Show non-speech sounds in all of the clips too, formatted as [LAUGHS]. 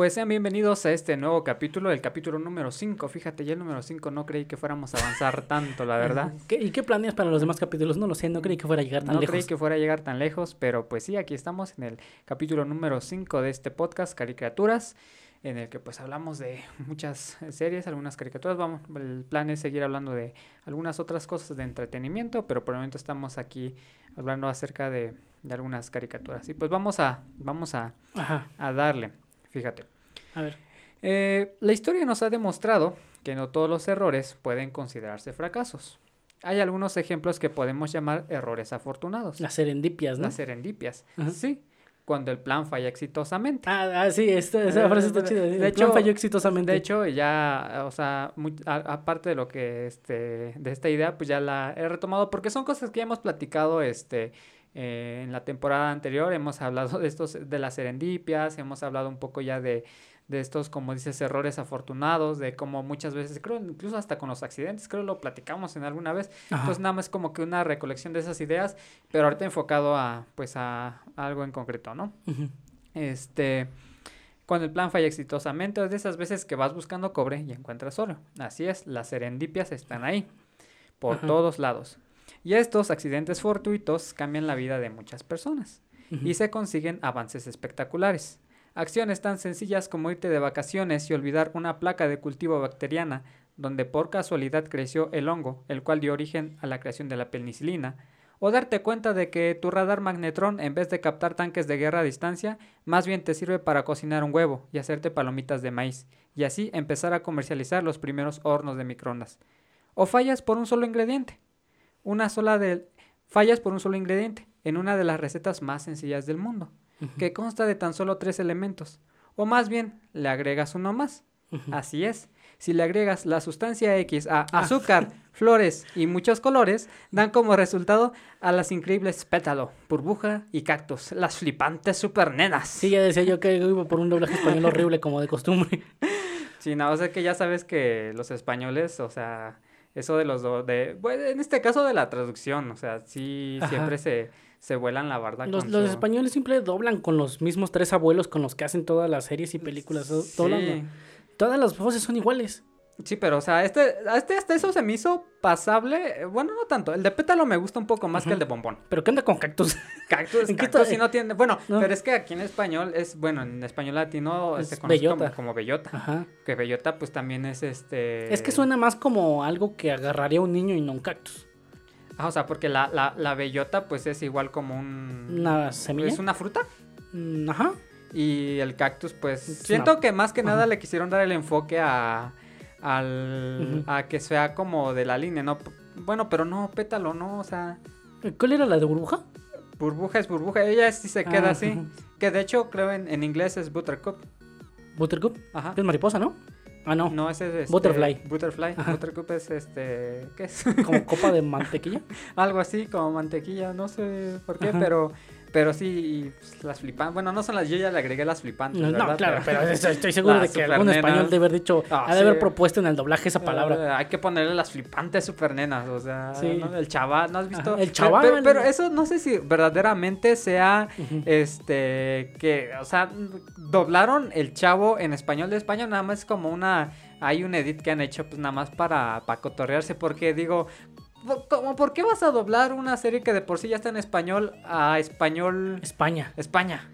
Pues sean bienvenidos a este nuevo capítulo, el capítulo número 5. Fíjate, ya el número 5 no creí que fuéramos a avanzar [LAUGHS] tanto, la verdad. ¿Qué- ¿Y qué planeas para los demás capítulos? No lo sé, no creí que fuera a llegar tan No lejos. creí que fuera a llegar tan lejos, pero pues sí, aquí estamos en el capítulo número 5 de este podcast, Caricaturas, en el que pues hablamos de muchas series, algunas caricaturas. Vamos, el plan es seguir hablando de algunas otras cosas de entretenimiento, pero por el momento estamos aquí hablando acerca de, de algunas caricaturas. Y pues vamos a, vamos a, Ajá, a darle, fíjate. a ver. Eh, la historia nos ha demostrado que no todos los errores pueden considerarse fracasos. Hay algunos ejemplos que podemos llamar errores afortunados. Las serendipias, ¿no? Las serendipias. Ajá. Sí, cuando el plan falla exitosamente. Ah, ah, sí, esta, esa Eh, frase está chida. de De hecho- hecho, falló exitosamente. De hecho, ya, o sea, muy- a- aparte de lo que, este, de esta idea, pues ya la he retomado porque son cosas que ya hemos platicado, este, eh, en la temporada anterior. Hemos hablado de estos, de las serendipias, hemos hablado un poco ya de, de estos, como dices, errores afortunados, de cómo muchas veces, creo, incluso hasta con los accidentes, creo lo platicamos en alguna vez. Ajá. Entonces nada más como que una recolección de esas ideas, pero ahorita enfocado a, pues, a algo en concreto, ¿no? Este, cuando el plan falla exitosamente, es de esas veces que vas buscando cobre y encuentras oro. Así es, las serendipias están ahí, por Ajá. todos lados. Y estos accidentes fortuitos cambian la vida de muchas personas y se consiguen avances espectaculares. Acciones tan sencillas como irte de vacaciones y olvidar una placa de cultivo bacteriana donde por casualidad creció el hongo, el cual dio origen a la creación de la penicilina, o darte cuenta de que tu radar magnetrón, en vez de captar tanques de guerra a distancia, más bien te sirve para cocinar un huevo y hacerte palomitas de maíz, y así empezar a comercializar los primeros hornos de microondas. O fallas por un solo ingrediente. Una sola de fallas por un solo ingrediente en una de las recetas más sencillas del mundo, que consta de tan solo tres elementos. O más bien, le agregas uno más. Así es. Si le agregas la sustancia X a azúcar, [LAUGHS] flores y muchos colores, dan como resultado a las increíbles pétalo, burbuja y cactus, las flipantes supernenas. Sí, ya decía yo que [LAUGHS] iba por un doblaje español horrible como de costumbre. Sí, no, o sea que ya sabes que los españoles, o sea, eso de los do- de, bueno, en este caso de la traducción, o sea, sí Ajá. siempre se, se vuelan la barda Los, con los su- españoles siempre doblan con los mismos tres abuelos con los que hacen todas las series y películas. doblan-. Todas las voces son iguales. Sí, pero o sea, este, este hasta eso se me hizo pasable. eh, Bueno, no tanto. El de pétalo me gusta un poco más que el de bombón. Pero ¿qué onda con cactus? [LAUGHS] Cactus, ¿En cactus sí no tiene. Bueno, No. pero es que aquí en español es, bueno, en español latino Es se conoce como, bellota. como bellota. Ajá. Que bellota, pues también es este. Es que suena más como algo que agarraría un niño y no un cactus. Ah, o sea, porque la, la, la bellota, pues es igual como un. Una semilla. Es una fruta. Mm, Ajá. Y el cactus, pues. Es Siento una- que más que nada Ajá. le quisieron dar el enfoque a. Al, a que sea como de la línea, ¿no? Bueno, pero no, pétalo, ¿no? O sea. ¿Cuál era la de burbuja? Burbuja es burbuja, ella sí se queda Ah, así. Que de hecho creo en, en inglés es buttercup. Buttercup. Ajá. Es mariposa, ¿no? Ah, no. No, ese es este, Butterfly. Butterfly. Ajá. Buttercup es este. ¿Qué es? Como copa de [LAUGHS] mantequilla. Algo así como mantequilla, no sé por qué, Ajá. pero. Pero sí, pues, las flipantes. Bueno, no son las. Yo ya le agregué las flipantes. No, ¿verdad? claro, pero estoy estoy seguro de que algún español debe haber dicho, Ah, ha de haber propuesto en el doblaje esa palabra. Eh, hay que ponerle las flipantes supernenas, o sea, Sí. ¿no? el chaval, ¿no has visto? El chaval. Pero, pero eso no sé si verdaderamente sea, este, que, o sea, doblaron el chavo en español de España, nada más como una, hay un edit que han hecho, pues nada más para, para cotorrearse, porque digo, como, ¿por qué vas a doblar una serie que de por sí ya está en español a español España. España?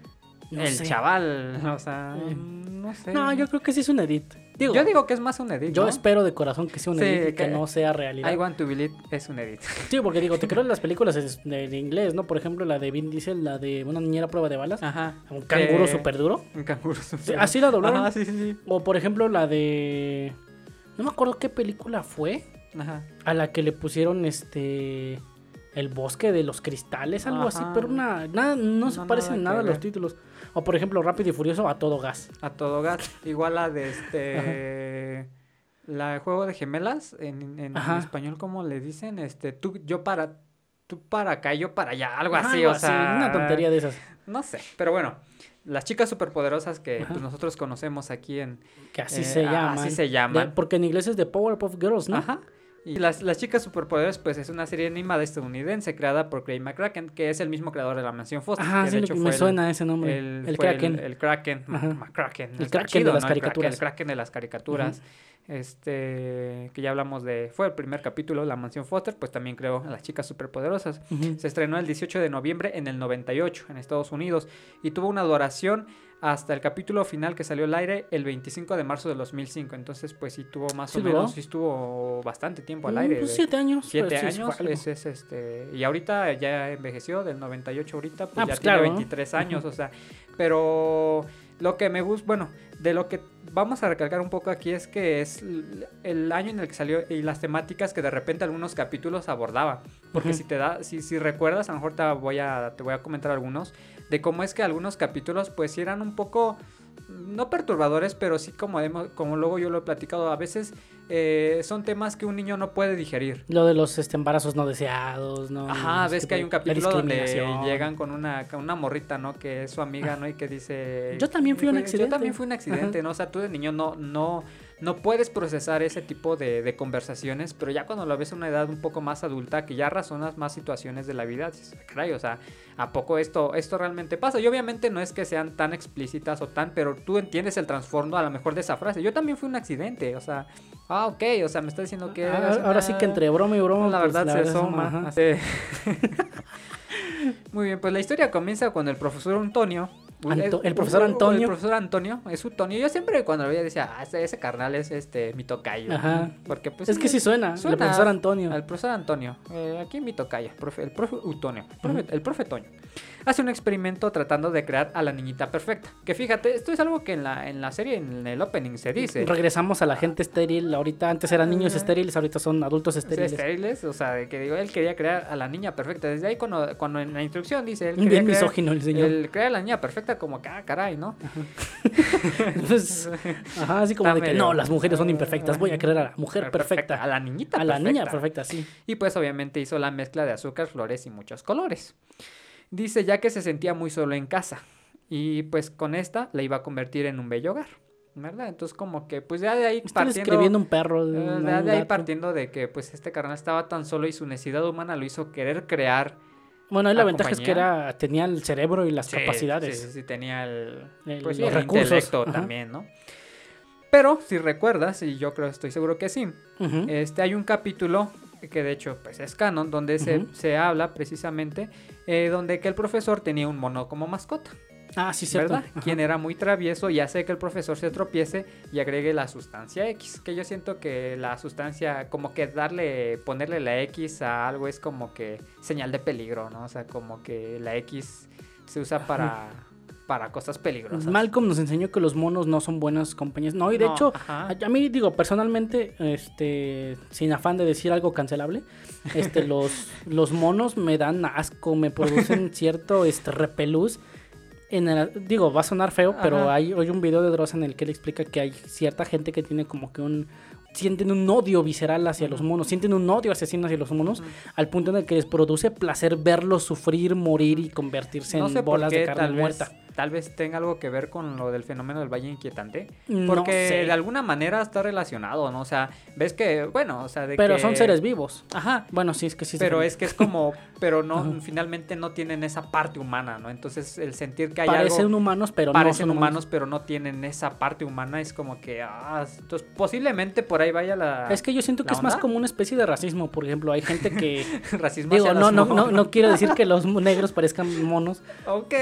No el sé. chaval, o sea, Eh. no sé. No, yo creo que sí es un edit. Digo, Yo digo que es más un edit, yo ¿no? espero de corazón que sea un Sí, edit y que, que- no sea realidad. I want to believe es un edit. Sí, porque digo, te creo en las películas de inglés, ¿no? Por ejemplo, la de Vin Diesel, la de una niñera prueba de balas. Ajá. Un canguro Que- súper duro. Un canguro súper. así la doblaron. Ajá, sí, sí, sí. O por ejemplo, la de... No me acuerdo qué película fue. Ajá. A la que le pusieron este... El bosque de los cristales, algo así. Pero una, nada, no se parecen nada a los títulos. O por ejemplo, Rápido y Furioso a todo gas. A todo gas. Igual la de este. [LAUGHS] La de juego de gemelas. En, español, ¿cómo le dicen? Este, tú, yo para. Tú para acá, yo para allá. Algo así, algo o sea. Una tontería de esas. No sé. Pero bueno. Las chicas superpoderosas que pues, nosotros conocemos aquí en. Que así eh, se a- llaman. Así se De- llaman. porque en inglés es de Powerpuff Girls, ¿no? Ajá. Y las, las chicas superpoderes, pues es una serie animada estadounidense creada por Craig McCracken, que es el mismo creador de la Mansión Foster. Ajá, que sí, de me hecho fue el- suena ese nombre. El, El, fue Kraken. El, el Kraken. Ajá. McCracken. El Kraken de las. El caricaturas. El Kraken de las caricaturas. Este, que ya hablamos de, fue el primer capítulo, La Mansión Foster, pues también creó a las chicas superpoderosas. Se estrenó el 18 de noviembre en el 98 en Estados Unidos y tuvo una duración hasta el capítulo final que salió al aire el 25 de marzo de 2005. Entonces, pues sí tuvo más ¿Sí o menos, sí estuvo bastante tiempo al Mm, aire. pues siete años. Siete fue años, pues es este. Y ahorita ya envejeció, del 98 ahorita, pues Ah, ya pues tiene claro, ¿no? 23 años, o sea. Pero lo que me gusta, bueno, de lo que vamos a recalcar un poco aquí es que es el año en el que salió y las temáticas que de repente algunos capítulos abordaba. Porque si te da, si, si recuerdas, a lo mejor te voy a, te voy a comentar algunos, de cómo es que algunos capítulos pues eran un poco no perturbadores, pero sí como, hemos- como luego yo lo he platicado, a veces eh, son temas que un niño no puede digerir. Lo de los este, embarazos no deseados, ¿no? Ajá, ves que hay un capítulo donde llegan con una, una morrita, ¿no? Que es su amiga, ¿no? Y que dice... Yo también fui un Yo accidente". también fui un accidente, ¿no? O sea, tú de niño no, no, no puedes procesar ese tipo de, de conversaciones, pero ya cuando lo ves a una edad un poco más adulta, que ya razonas más situaciones de la vida, dices, caray, o sea, ¿a poco esto, esto realmente pasa? Y obviamente no es que sean tan explícitas o tan, pero tú entiendes el trasfondo a lo mejor de esa frase. Yo también fui un accidente, o sea, ah, ok, o sea, me está diciendo que... Ah, ahora sí que entre broma y broma. La pues, verdad se ajá. así. [LAUGHS] Muy bien, pues la historia comienza con el profesor Antonio. Anto- el profesor Antonio. El profesor Antonio, es su Tonio. Yo siempre cuando lo veía decía, ah, ese, ese carnal es este mi tocayo. Ajá. Porque pues es que sí suena, suena el profesor Antonio. Al profesor Antonio. Eh, aquí mi tocayo, profe- el profe Utonio. profe- El profe Toño. Hace un experimento tratando de crear a la niñita perfecta. Que fíjate, esto es algo que en la, en la serie, en el opening se dice. Regresamos a la gente estéril. Ahorita antes eran niños estériles, ahorita son adultos estériles. estériles, o sea, que digo, él quería crear a la niña perfecta. Desde ahí, cuando, cuando en la instrucción dice, él Bien crear, misógino el señor. el crear a la niña perfecta, como que, ah, caray, ¿no? [LAUGHS] Entonces, ajá, así como de que medio- no, las mujeres son imperfectas. Voy a crear a la mujer perfecta. A la niñita A la niña perfecta, sí. Y pues obviamente hizo la mezcla de azúcar, flores y muchos colores. Dice ya que se sentía muy solo en casa. Y pues con esta la iba a convertir en un bello hogar. ¿Verdad? Entonces como que pues ya de ahí Están partiendo... escribiendo un perro. de eh, de, ahí partiendo de que pues este carnal estaba tan solo y su necesidad humana lo hizo querer crear Bueno, ahí la la ventaja es que era, tenía el cerebro y las Sí, capacidades. Sí, sí, sí, tenía el, El- pues los el recursos, intelecto ajá. también, ¿no? Pero si recuerdas, y yo creo, estoy seguro que sí, este hay un capítulo que de hecho pues es canon, donde se, se habla precisamente eh, donde que el profesor tenía un mono como mascota, ah, sí, cierto. ¿verdad? Ajá. Quien era muy travieso y hace que el profesor se tropiece y agregue la sustancia X, que yo siento que la sustancia, como que darle, ponerle la X a algo es como que señal de peligro, ¿no? O sea, como que la X se usa para, para cosas peligrosas. Malcolm nos enseñó que los monos no son buenas compañías. No, y de No, hecho, a, a mí digo, personalmente, este, sin afán de decir algo cancelable, este, [LAUGHS] los, los monos me dan asco, me producen cierto este, repelús. En el- digo, va a sonar feo, pero hay, hay un video de Dross en el que él explica que hay cierta gente que tiene como que un... Sienten un odio visceral hacia los monos, sienten un odio asesino hacia los monos, al punto en el que les produce placer verlos sufrir, morir y convertirse no en sé por bolas qué, de carne muerta. vez, tal vez tenga algo que ver con lo del fenómeno del valle inquietante, No porque sé. de alguna manera está relacionado, ¿no? O sea, ves que, bueno, o sea, de Pero que- son seres vivos. Ajá. Bueno, sí, es que sí. Pero es que es como, pero no, Ajá. finalmente no tienen esa parte humana, ¿no? Entonces el sentir que hay parecen algo, humanos, pero no parecen son humanos, pero no tienen esa parte humana, es como que, ah, entonces posiblemente por ahí vaya la Es que yo siento que ¿La es más como una especie de racismo. Por ejemplo, hay gente que. [LAUGHS] racismo digo, no, no, no, no quiero decir que los [LAUGHS] negros parezcan monos. Ok.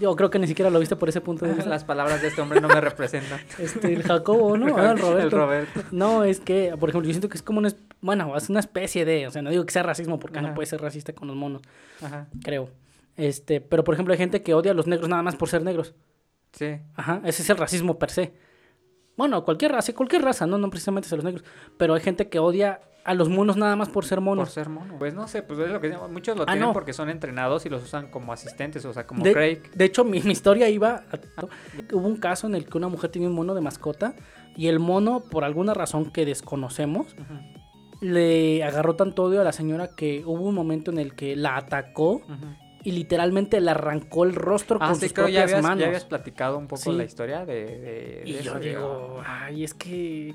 Yo creo que ni siquiera lo viste por ese punto de vista. Las palabras de este hombre no me representan. [LAUGHS] Este, el Jacobo, ¿no? Ah, el Roberto. El Roberto. No, es que, por ejemplo, yo siento que es como una. Bueno, es una especie de. O sea, no digo que sea racismo porque Ajá. no puede ser racista con los monos, Ajá. creo. Este, pero por ejemplo, hay gente que odia a los negros nada más por ser negros. Sí. Ajá, ese es el racismo per se. Bueno, cualquier raza, cualquier raza, no, no precisamente a los negros. Pero hay gente que odia a los monos nada más por ser monos. Por ser mono. Pues no sé, pues es lo que muchos lo Ah, tienen no. porque son entrenados y los usan como asistentes, o sea, como de, Craig. de hecho, mi, mi historia iba. a- hubo un caso en el que una mujer tenía un mono de mascota y el mono, por alguna razón que desconocemos, le agarró tanto odio a la señora que hubo un momento en el que la atacó y literalmente le arrancó el rostro Ah, con sí, sus creo ya propias habías, manos. ya habías platicado un poco Sí. la historia de, de- de Y yo eso, digo, ay, es que ¿Qué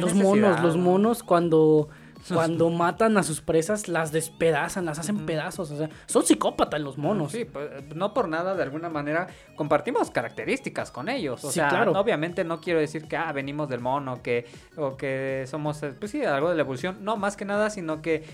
los necesidad, monos, los no? monos cuando [LAUGHS] cuando matan a sus presas, las despedazan, las hacen pedazos. O sea, son psicópatas los monos. Sí, pues, no por nada, de alguna manera, compartimos características con ellos. O Sí, sea, claro. obviamente no quiero decir que ah, venimos del mono, que, o que somos, eh, pues sí, algo de la evolución. No, más que nada, sino que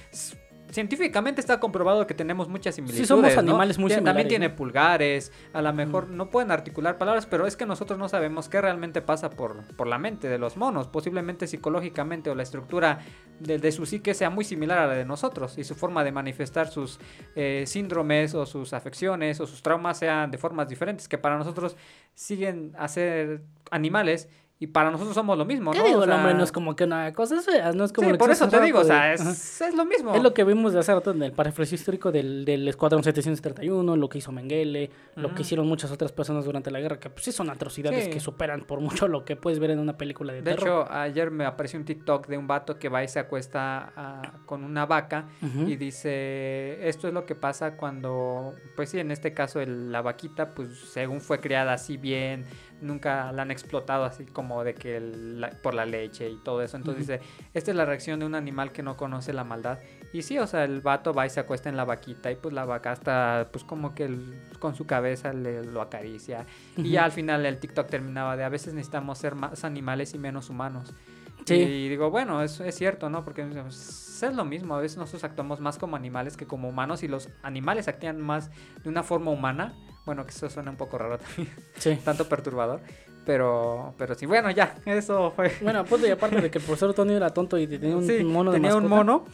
científicamente está comprobado que tenemos muchas similitudes. somos ¿no? animales muy Tien- También similares, tiene pulgares, a lo mejor no pueden articular palabras, pero es que nosotros no sabemos qué realmente pasa por, por la mente de los monos. Posiblemente psicológicamente o la estructura de, de su psique sea muy similar a la de nosotros y su forma de manifestar sus eh, síndromes o sus afecciones o sus traumas sean de formas diferentes que para nosotros siguen a ser animales y para nosotros somos lo mismo, ¿Qué ¿no? digo, O el hombre no es como que una cosa fea, no es como sí, por eso te digo, o de- sea, es, es lo mismo. Es lo que vimos de hace rato en el parafraseo histórico del, del Escuadrón 731, lo que hizo Mengele, lo que hicieron muchas otras personas durante la guerra, que pues sí son atrocidades Sí. que superan por mucho lo que puedes ver en una película de, De terror. hecho, ayer me apareció un TikTok de un vato que va y se acuesta ah, con una vaca y dice, esto es lo que pasa cuando, pues sí, en este caso el- la vaquita, pues según fue criada así bien, nunca la han explotado así como de que la- por la leche y todo eso. Entonces dice, esta es la reacción de un animal que no conoce la maldad. Y sí, o sea, el vato va y se acuesta en la vaquita y pues la vaca hasta, pues como que el- con su cabeza le, lo acaricia. Y ya al final el TikTok terminaba de, a veces necesitamos ser más animales y menos humanos. Sí. Y digo, bueno, eso es cierto, ¿no? Porque pues, es lo mismo, a veces nosotros actuamos más como animales que como humanos y los animales actúan más de una forma humana. Bueno, que eso suena un poco raro también, Sí. [LAUGHS] tanto perturbador. Pero, pero sí, bueno, ya, eso fue. Bueno, pues y aparte de que el profesor Tony era tonto y tenía un Sí, mono de tenía un mono.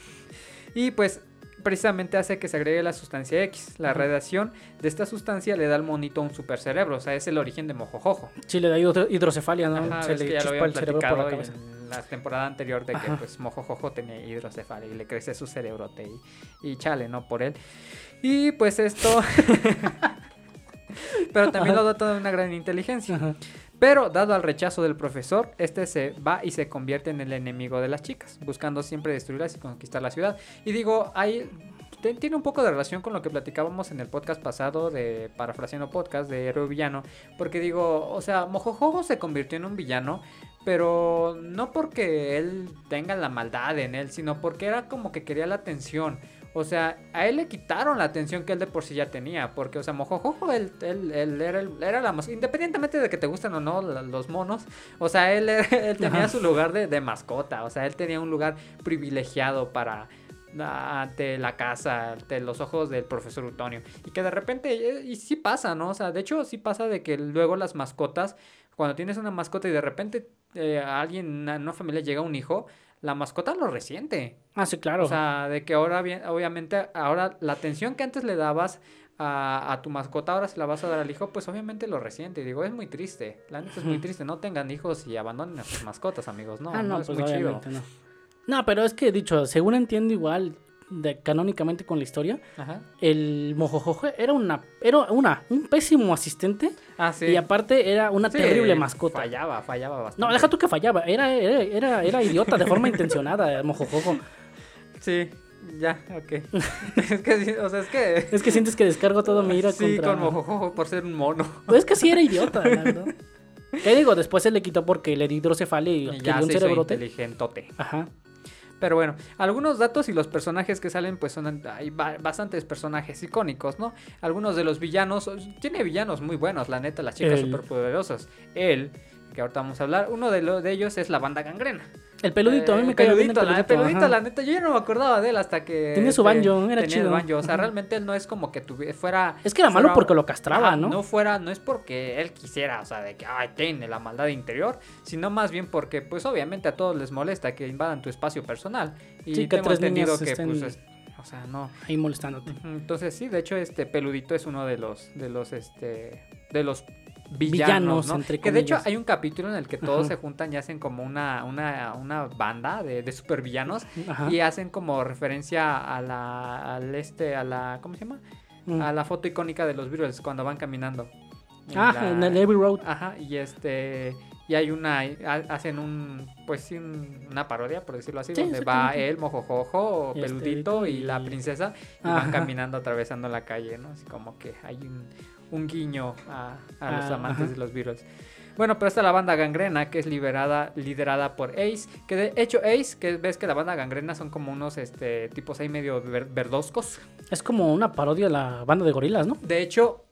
Y pues precisamente hace que se agregue la sustancia X. La radiación de esta sustancia le da al monito un supercerebro, o sea, es el origen de Mojojojo. Sí, le da hidro- hidrocefalia, ¿no? Ajá, Se le que ya lo el cerebro por la platicado cabeza. en la temporada anterior de que Ajá. pues Mojojojo tenía hidrocefalia y le crece su cerebrote y, y chale, ¿no? Por él. Y pues esto... [LAUGHS] [LAUGHS] Pero también lo dota de una gran inteligencia. Ajá. Pero dado al rechazo del profesor, este se va y se convierte en el enemigo de las chicas, buscando siempre destruirlas y conquistar la ciudad. Y digo, te- tiene un poco de relación con lo que platicábamos en el podcast pasado de Parafraseando Podcast de Héroe Villano, porque digo, o sea, Mojojojo se convirtió en un villano, pero no porque él tenga la maldad en él, sino porque era como que quería la atención. O sea, a él le quitaron la atención que él de por sí ya tenía. Porque, o sea, Mojojojo, él, él, él era, el- era la mascota. Independientemente de que te gusten o no la- los monos. O sea, él, [LAUGHS] él tenía Ajá. su lugar de, de mascota. O sea, él tenía un lugar privilegiado para ah, ante la casa, ante los ojos del profesor Utonio. Y que de repente, eh, y sí pasa, ¿no? O sea, de hecho sí pasa de que luego las mascotas, cuando tienes una mascota y de repente eh, a alguien, una, una familia llega un hijo, la mascota lo resiente. Ah, sí, claro. O sea, de que ahora, bien, obviamente, ahora la atención que antes le dabas a, a tu mascota, ahora se la vas a dar al hijo, pues obviamente lo resiente. Y digo, es muy triste. La neta es muy triste. No tengan hijos y abandonen a sus mascotas, amigos. No, ah, no, no, es pues muy chido. no. No, pero es que dicho, según entiendo igual de, canónicamente con la historia, Ajá. el mojojojo era una, era una, un pésimo asistente Ah, sí. y aparte era una Sí, terrible mascota. Fallaba, fallaba bastante. No, deja tú que fallaba, era, era, era, era idiota de forma [LAUGHS] intencionada el mojojojo. Sí, ya, ok. [LAUGHS] es que, o sea, es que... Es que sientes que descargo todo mi ira Sí, contra... con mojojojo por ser un mono. Pues es que sí era idiota, la verdad. [LAUGHS] ¿Qué digo? Después se le quitó porque le di hidrocefalia y adquirió un cerebrote. inteligentote. Ajá. Pero bueno, algunos datos y los personajes que salen, pues son. Hay ba- bastantes personajes icónicos, ¿no? Algunos de los villanos. Tiene villanos muy buenos, la neta, las chicas El- superpoderosas. Él, que ahorita vamos a hablar. Uno de, lo- de ellos es la banda gangrena. El peludito, a mí Eh, me cae bien el peludito, la, peludito. peludito, ajá. la neta, yo ya no me acordaba de él hasta que. Tenía su banjo, era tenía el chido. banjo, O sea, Ajá. realmente él no es como que tuviera, fuera. Es que era malo porque lo castraba, Ajá, ¿no? No fuera, no es porque él quisiera, o sea, de que, ay, tiene la maldad interior, sino más bien porque, pues, obviamente a todos les molesta que invadan tu espacio personal. Y Sí, que tengo entendido que, estén- pues, es- o sea, no. Ahí molestándote. Entonces, sí, de hecho, este peludito es uno de los, de los, este, de los Villanos, ¿no? entre Que de hecho hay un capítulo en el que todos Ajá. se juntan y hacen como una, una, una banda de, de supervillanos Ajá. y hacen como referencia a la, al este, a la, ¿cómo se llama? Mm. A la foto icónica de los Beatles cuando van caminando. En Ah, la- en el Abbey Road. Ajá, y este y hay una ha- hacen un pues sí un- una parodia por decirlo así Sí, donde va él mojojojo Y peludito este, y la princesa y van caminando atravesando la calle no así como que hay un, un guiño a, a los Ah, amantes ajá. de los Beatles Bueno, pero está la banda Gangrena, que es liberada, liderada por Ace. Que de hecho, Ace, que ves que la banda Gangrena son como unos este, tipos ahí medio ver- verdoscos. Es como una parodia de la banda de gorilas, ¿no? De hecho,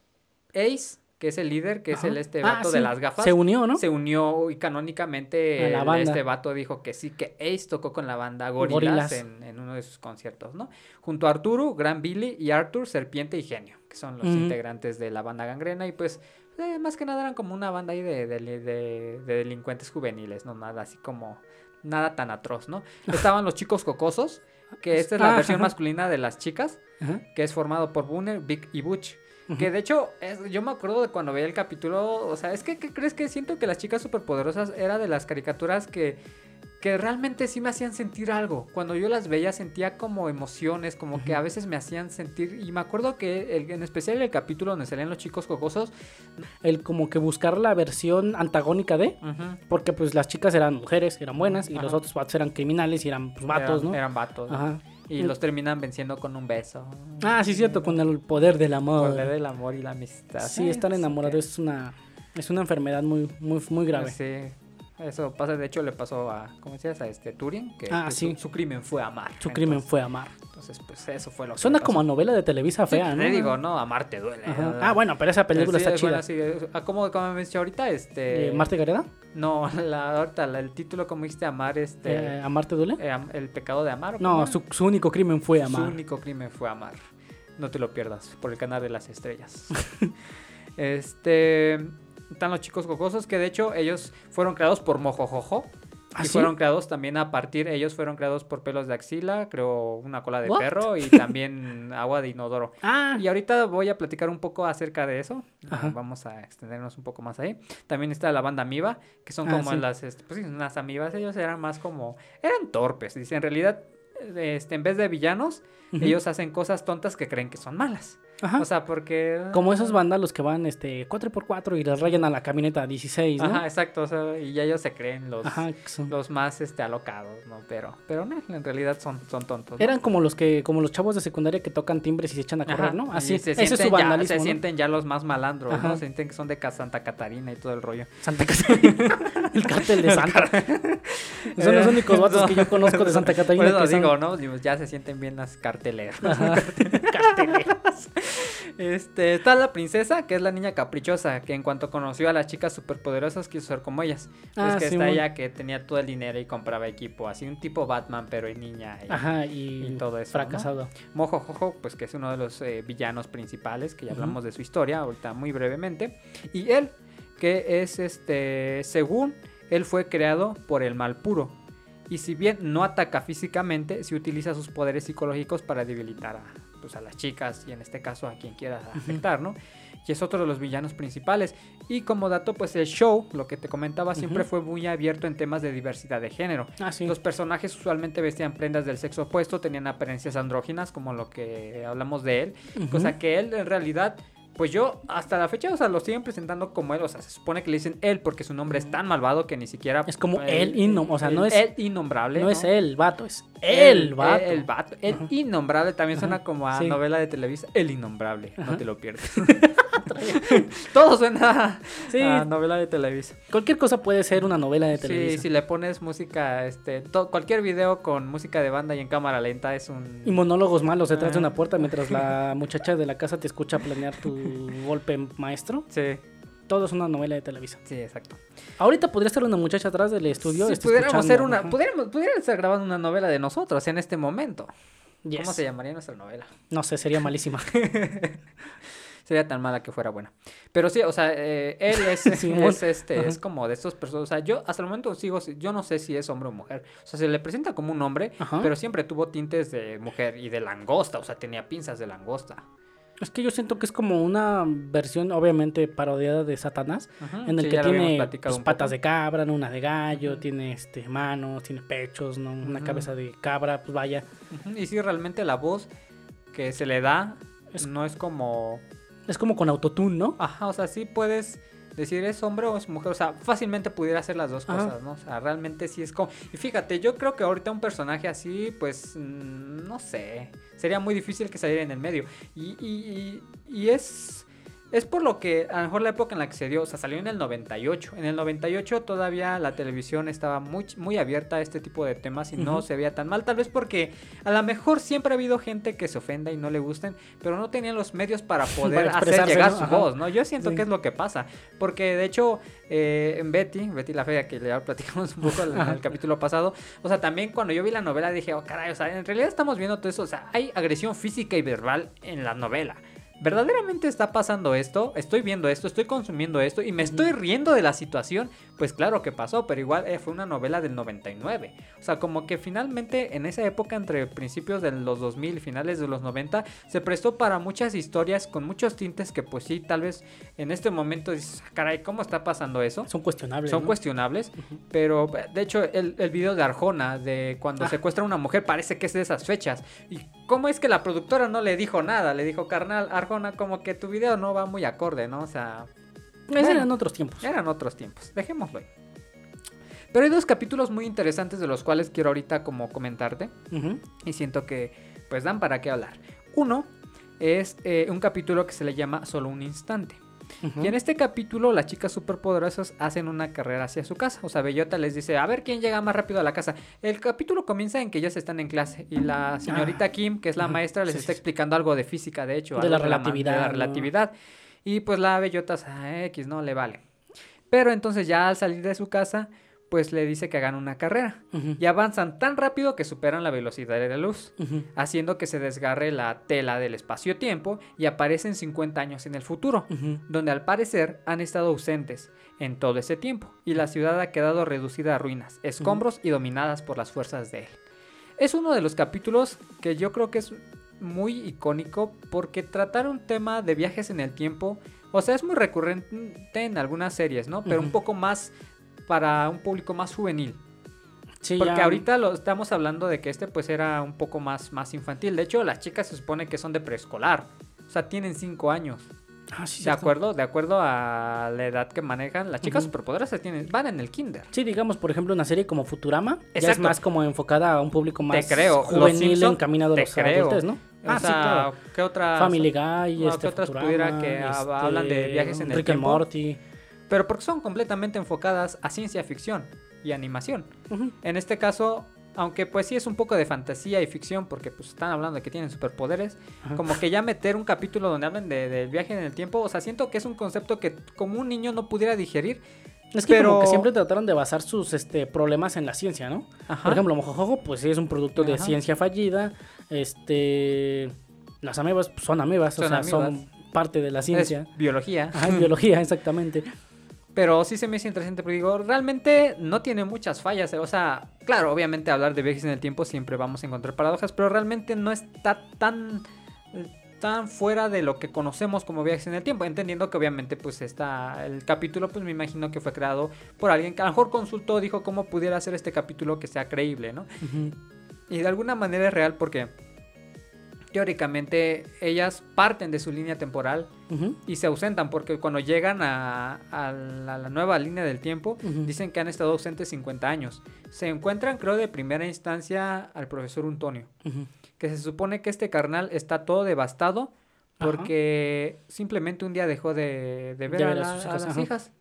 Ace, que es el líder, que Ajá. es el este Ah, vato sí. de las gafas. Se unió, ¿no? Se unió y canónicamente la banda. este vato dijo que sí, que Ace tocó con la banda Gorillaz, Gorillaz. En, en uno de sus conciertos, ¿no? Junto a Arturo, Gran Billy y Arthur, Serpiente y Genio, que son los integrantes de la banda Gangrena y pues eh, más que nada eran como una banda ahí de, de- de- de delincuentes juveniles, no nada así como nada tan atroz, ¿no? Estaban los chicos cocosos, que esta es la Ah, versión ajá. masculina de las chicas, Ajá. que es formado por Bunner, Vic y Butch. Que de hecho, es- yo me acuerdo de cuando veía el capítulo, o sea, es que ¿qué crees que siento que las chicas superpoderosas era de las caricaturas que, que realmente sí me hacían sentir algo. Cuando yo las veía sentía como emociones, como que a veces me hacían sentir, y me acuerdo que el- en especial el capítulo donde salían los chicos cocosos, El como que buscar la versión antagónica de, porque pues las chicas eran mujeres, eran buenas, y los Ajá. otros vatos eran criminales y eran pues, vatos, eran, ¿no? eran vatos. ¿no? Y los terminan venciendo con un beso. Ah, sí, cierto, con el poder del amor. El amor y la amistad. Sí, estar enamorado sí. es una es una enfermedad muy muy muy grave. Sí, eso pasa, de hecho le pasó a, ¿cómo decías? A este Turing, que Ah, sí. su, su crimen fue amar. Su crimen fue amar. Entonces, pues eso fue lo que Suena como a novela de Televisa Sí, fea, ¿no? Te digo, no, amar te duele. Ah, bueno, pero esa película Sí, está es chida. buena, sí, es- ah, como, como me dicho ahorita, este... Eh, ¿Marte Gareda? No, [LAUGHS] la, ahorita, la- el título como dijiste, amar, este... Eh, ¿Amarte duele? eh, el pecado de amar. ¿o cómo No, su, su único crimen fue Su amar. único crimen fue amar. No te lo pierdas por el canal de las estrellas. [LAUGHS] este. Están los chicos cocosos que de hecho ellos fueron creados por Mojojojo. ¿Ah, y sí? fueron creados también a partir, ellos fueron creados por pelos de axila, creo una cola de What? perro y [LAUGHS] también agua de inodoro. Ah, Y ahorita voy a platicar un poco acerca de eso. Ajá. Vamos a extendernos un poco más ahí. También está la banda Amiba, que son Ah, como sí. las, este, pues sí, unas amibas. Ellos eran más como, eran torpes. Dice, en realidad, este, en vez de villanos, ellos hacen cosas tontas que creen que son malas. Ajá. O sea, porque... como esos vándalos que van este 4x4 y les rayan a la camioneta 16, ¿no? Ajá, exacto. o sea, y ya ellos se creen los, Ajá, son- los más este, alocados, ¿no? Pero, pero no, en realidad son, son tontos. ¿no? Eran como los que como los chavos de secundaria que tocan timbres y se echan a correr, Ajá, ¿no? Así, se ese es su ya- vandalismo, Se ¿no? sienten ya los más malandros, Ajá. ¿no? Se sienten que son de Santa Catarina y todo el rollo. Santa Catarina. [LAUGHS] el cártel de Santa. [LAUGHS] Son los únicos vatos que yo conozco de Santa Catarina Por eso que son- digo, ¿no? Digo, Ya se sienten bien las carteleras. Ajá. [LAUGHS] Este, está la princesa, que es la niña caprichosa, que en cuanto conoció a las chicas superpoderosas quiso ser como ellas. Ah, es que sí, está ella que tenía todo el dinero y compraba equipo, así un tipo Batman, pero en niña. y- Ajá, y, y todo eso, fracasado. Mojo Jojo, pues que es uno de los eh, villanos principales, que ya hablamos de su historia ahorita muy brevemente. Y él, que es este, según él fue creado por el mal puro. Y si bien no ataca físicamente, sí utiliza sus poderes psicológicos para debilitar a, pues, a las chicas y en este caso a quien quiera afectar, ¿no? Y es otro de los villanos principales. Y como dato, pues el show, lo que te comentaba, siempre fue muy abierto en temas de diversidad de género. Ah, sí. Los personajes usualmente vestían prendas del sexo opuesto, tenían apariencias andróginas, como lo que hablamos de él. Ujú. Cosa que él, en realidad, pues yo hasta la fecha, o sea, lo siguen presentando como él. O sea, se supone que le dicen él porque su nombre es tan malvado que ni siquiera. Es como él innom- o sea, no es- Él innombrable. no es el vato, es el vato. El, vato. El Ajá. innombrable también suena como a sí. novela de Televisa. El innombrable. No te lo pierdes. [LAUGHS] [LAUGHS] Todo suena Sí. a novela de Televisa. Cualquier cosa puede ser una novela de Sí, televisión. si le pones música, este, to- cualquier video con música de banda y en cámara lenta es un... Y monólogos malos detrás de una puerta mientras la [LAUGHS] muchacha de la casa te escucha planear tu golpe maestro. Sí, Todo es una novela de televisión. sí, exacto. Ahorita podría estar una muchacha atrás del estudio. si pudiéramos una, pudiéramos, pudiera estar grabando una novela de nosotros en este momento. Yes. ¿Cómo se llamaría nuestra novela? No sé, sería malísima. [LAUGHS] Sería tan mala que fuera buena. Pero sí, o sea, eh, él es, [LAUGHS] Sí, es, mon- este, Ajá. es como de estos personas. O sea, yo hasta el momento sigo, yo no sé si es hombre o mujer. O sea, se le presenta como un hombre, Ajá. pero siempre tuvo tintes de mujer y de langosta. O sea, tenía pinzas de langosta. Es que yo siento que es como una versión, obviamente, parodiada de Satanás, Ujú, en el sí, que tiene pues, patas de cabra, ¿no? una de gallo, tiene este manos, tiene pechos, ¿no? Una cabeza de cabra, pues vaya. Y sí, realmente la voz que se le da Es- no es como... Es como con autotune, ¿no? Ajá, o sea, sí puedes decir es hombre o es mujer. O sea, fácilmente pudiera hacer las dos Ajá. cosas, ¿no? O sea, realmente sí es como... Y fíjate, yo creo que ahorita un personaje así, pues, mm, no sé, sería muy difícil que saliera en el medio. Y, y, y, y es... es por lo que a lo mejor la época en la que se dio, o sea, salió en el 98. En el 98 todavía la televisión estaba muy, muy abierta a este tipo de temas y no se veía tan mal. Tal vez porque a lo mejor siempre ha habido gente que se ofenda y no le gusten, pero no tenían los medios para [LAUGHS] poder hacer llegar ¿no? su Ajá. voz, ¿no? Yo siento Sí. que es lo que pasa. Porque de hecho, eh, en Betty, Betty la Fea, que ya platicamos un poco en el [LAUGHS] capítulo pasado, o sea, también cuando yo vi la novela dije, oh caray, o sea, en realidad estamos viendo todo eso, o sea, hay agresión física y verbal en la novela. ¿Verdaderamente está pasando esto? Estoy viendo esto, estoy consumiendo esto y me estoy riendo de la situación. Pues claro que pasó, pero igual eh, fue una novela del 99. O sea, como que finalmente en esa época, entre principios de los 2000 y finales de los 90, se prestó para muchas historias con muchos tintes que pues sí, tal vez en este momento dices, "Ah, caray, ¿cómo está pasando eso? Son cuestionables. Son ¿no? cuestionables, pero de hecho el, el video de Arjona, de cuando Ah. secuestra a una mujer, parece que es de esas fechas. ¿Y cómo es que la productora no le dijo nada? Le dijo, carnal, Arjona, como que tu video no va muy acorde, ¿no? O sea, Bueno. eran otros tiempos. eran otros tiempos, dejémoslo ahí. Pero hay dos capítulos muy interesantes de los cuales quiero ahorita como comentarte y siento que pues dan para qué hablar. Uno es eh, un capítulo que se le llama Solo un instante. Y en este capítulo las chicas superpoderosas hacen una carrera hacia su casa. O sea, Bellota les dice, a ver quién llega más rápido a la casa. El capítulo comienza en que ellas están en clase y la señorita Kim, que es la maestra, les sí, está sí, explicando algo de física, de hecho. De la relatividad, de la ¿no? relatividad. Y pues la Bellota, a X, no le vale. Pero entonces ya al salir de su casa, pues le dice que hagan una carrera. Y avanzan tan rápido que superan la velocidad de la luz haciendo que se desgarre la tela del espacio-tiempo y aparecen 50 años en el futuro, donde al parecer han estado ausentes en todo ese tiempo y la ciudad ha quedado reducida a ruinas, escombros y dominadas por las fuerzas de él. Es uno de los capítulos que yo creo que es muy icónico porque tratar un tema de viajes en el tiempo, o sea, es muy recurrente en algunas series, ¿no? Pero un poco más para un público más juvenil. Sí, Porque ya- ahorita lo estamos hablando de que este pues era un poco más, más infantil. De hecho, las chicas se supone que son de preescolar. O sea, tienen 5 años. Ah, sí, ¿De cierto. acuerdo? De acuerdo a la edad que manejan, las chicas Ujú. superpoderosas tienen, van en el kinder. Sí, digamos, por ejemplo, una serie como Futurama ya es más como enfocada a un público más creo. Juvenil encaminado a los creo. adultos, ¿no? O Ah, sí, claro. ¿qué otras? Family Guy, Ah, este, ¿qué otras Futurama, pudiera que hab- este, hablan de viajes en el tiempo? and Morty. Pero porque son completamente enfocadas a ciencia ficción y animación. En este caso, aunque pues sí es un poco de fantasía y ficción, porque pues están hablando de que tienen superpoderes, Ajá. como que ya meter un capítulo donde hablen de- del viaje en el tiempo, o sea, siento que es un concepto que como un niño no pudiera digerir. Es que pero- como que siempre trataron de basar sus este, problemas en la ciencia, ¿no? Ajá. Por ejemplo, Mojojojo, pues sí es un producto de Ajá. ciencia fallida. Este. Las amebas pues, son amebas, Son o sea, son parte de la ciencia. es biología. Ajá, [LAUGHS] biología, exactamente. Pero sí se me hizo interesante, porque digo, realmente no tiene muchas fallas. eh, O sea, claro, obviamente hablar de viajes en el tiempo siempre vamos a encontrar paradojas, pero realmente no está tan tan fuera de lo que conocemos como viajes en el tiempo, entendiendo que obviamente pues está el capítulo pues me imagino que fue creado por alguien que a lo mejor consultó, dijo cómo pudiera hacer este capítulo que sea creíble, ¿no? Y de alguna manera es real porque teóricamente ellas parten de su línea temporal y se ausentan porque cuando llegan a, a la, la nueva línea del tiempo dicen que han estado ausentes 50 años. Se encuentran creo de primera instancia al profesor Untonio, Ujú. que se supone que este carnal está todo devastado porque simplemente un día dejó de, de ver a, ver a la- sus hijas, las hijas.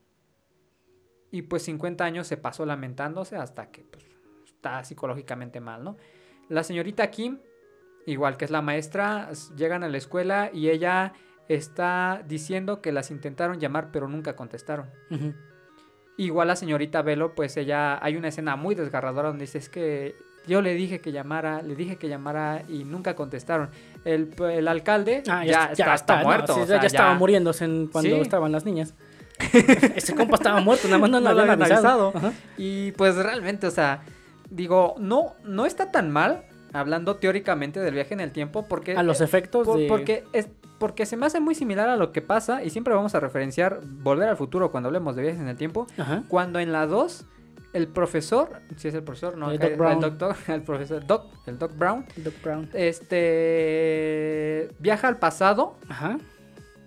Y pues 50 años se pasó lamentándose hasta que pues, está psicológicamente mal, ¿no? La señorita Kim, igual que es la maestra, llegan a la escuela y ella está diciendo que las intentaron llamar pero nunca contestaron. Igual la señorita Velo, pues ella, hay una escena muy desgarradora donde dice es que yo le dije que llamara, le dije que llamara y nunca contestaron. El, el alcalde Ah, ya, está, está muerto. sí, o ya, sea, ya estaba muriéndose en- cuando Sí. estaban las niñas. [LAUGHS] Ese compa estaba muerto, nada más no, No lo habían avisado. avisado. Y pues realmente, o sea, digo, no, no está tan mal hablando teóricamente del viaje en el tiempo porque... A los efectos por- de... porque, es, porque se me hace muy similar a lo que pasa y siempre vamos a referenciar Volver al Futuro cuando hablemos de viajes en el tiempo. Ajá. Cuando en la 2 el profesor, si es el profesor, no, El Doc Brown. el doctor, [LAUGHS] el profesor, Doc, el Doc Brown, Doc Brown. este viaja al pasado Ajá.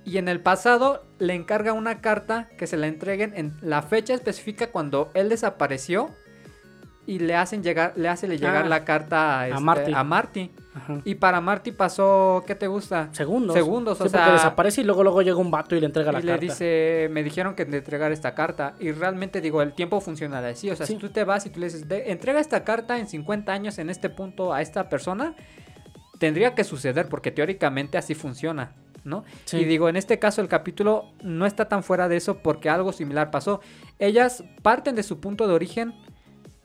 y en el pasado le encarga una carta que se la entreguen en la fecha específica cuando él desapareció y le hacen llegar, le hace llegar Ah, la carta a, este, Marty. a Marty. Y para Marty pasó, ¿qué te gusta? Segundos. Segundos, Sí, o sea- porque desaparece y luego luego llega un vato y le entrega la y le carta. dice, me dijeron que te entregara esta carta. Y realmente digo, el tiempo funciona así. O sea, Sí. si tú te vas y tú le dices, "De- entrega esta carta en 50 años en este punto a esta persona, tendría que suceder porque teóricamente así funciona, ¿no? Sí. Y digo, en este caso el capítulo no está tan fuera de eso porque algo similar pasó. Ellas parten de su punto de origen